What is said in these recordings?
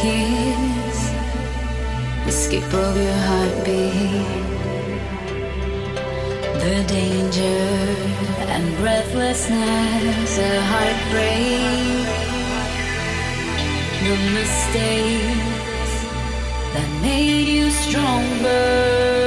kiss, the skip of your heartbeat, the danger and breathlessness, a heartbreak, the mistakes that made you stronger.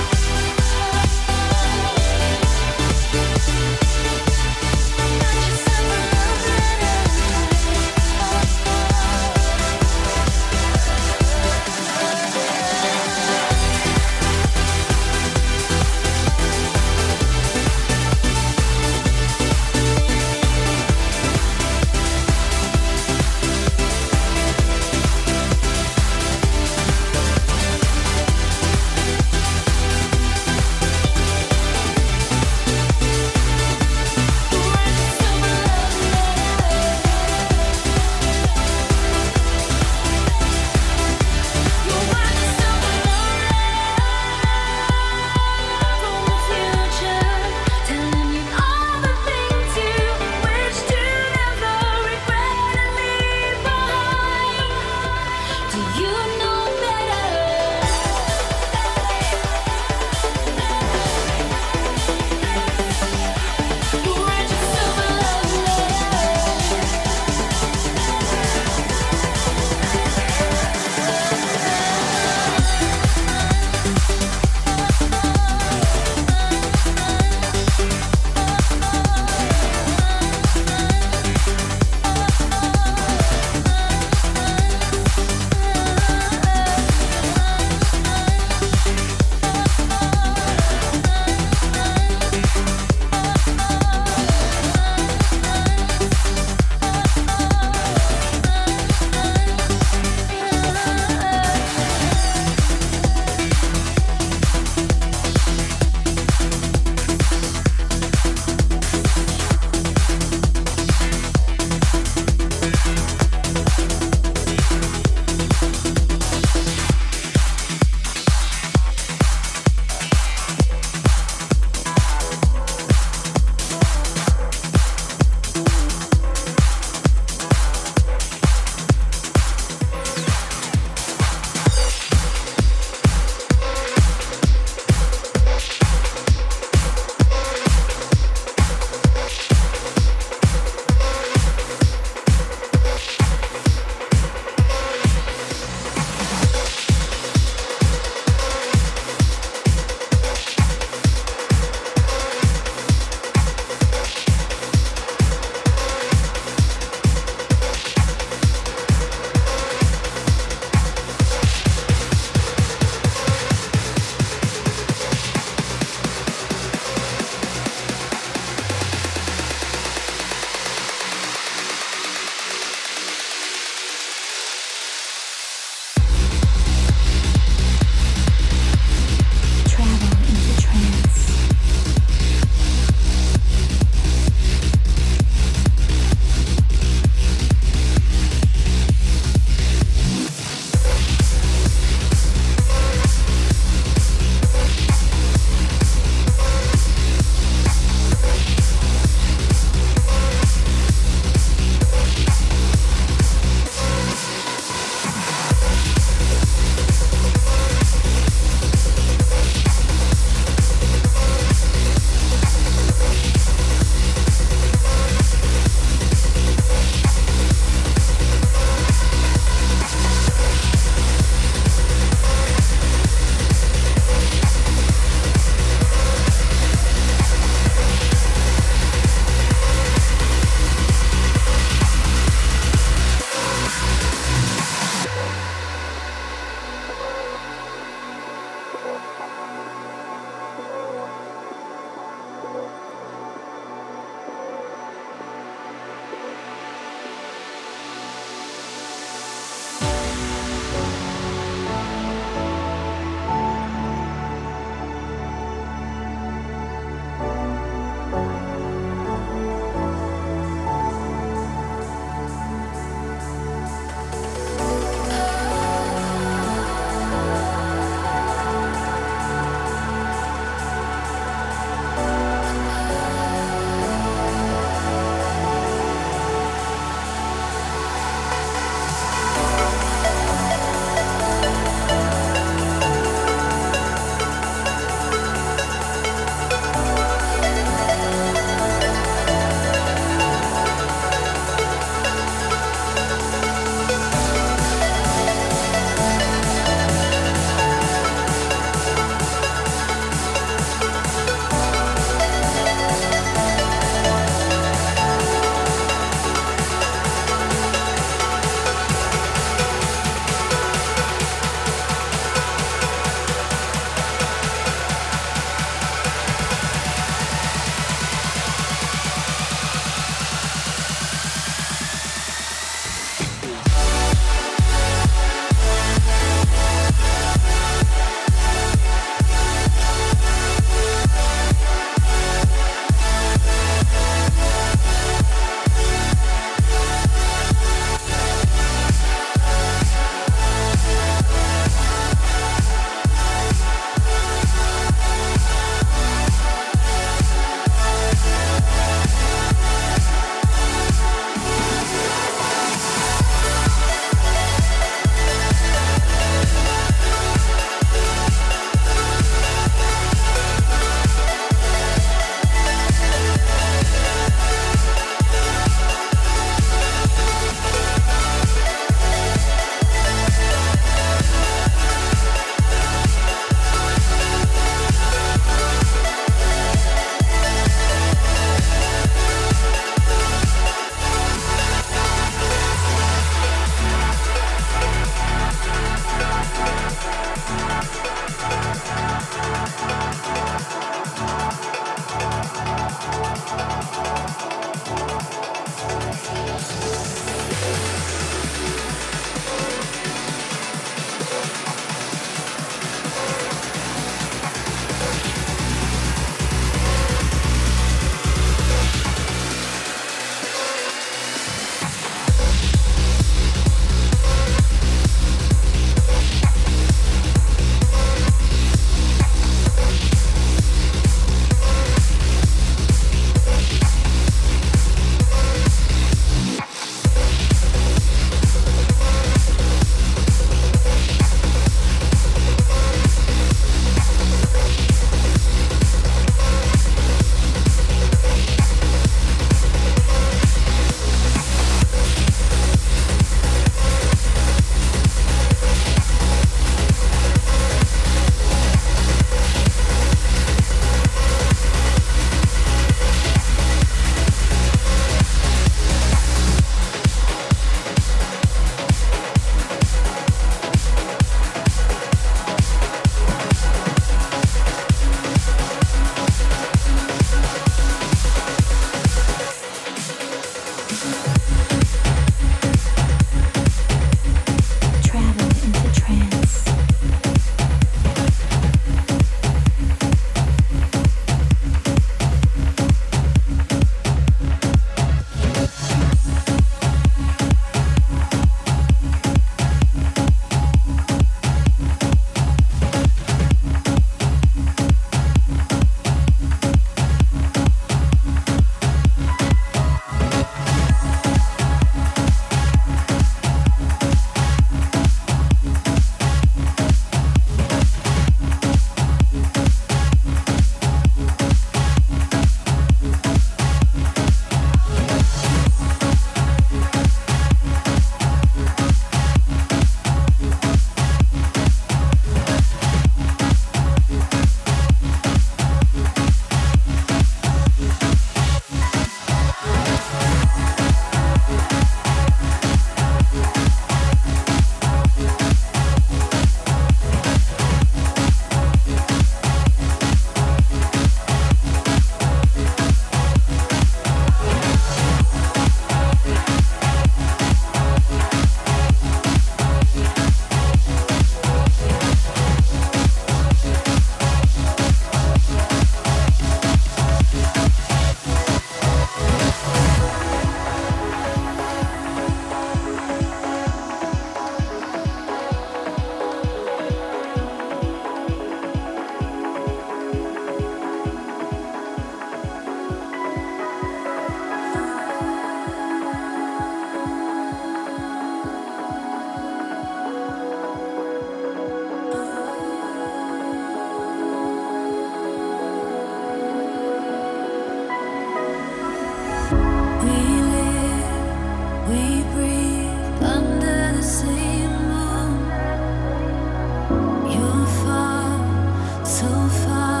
far.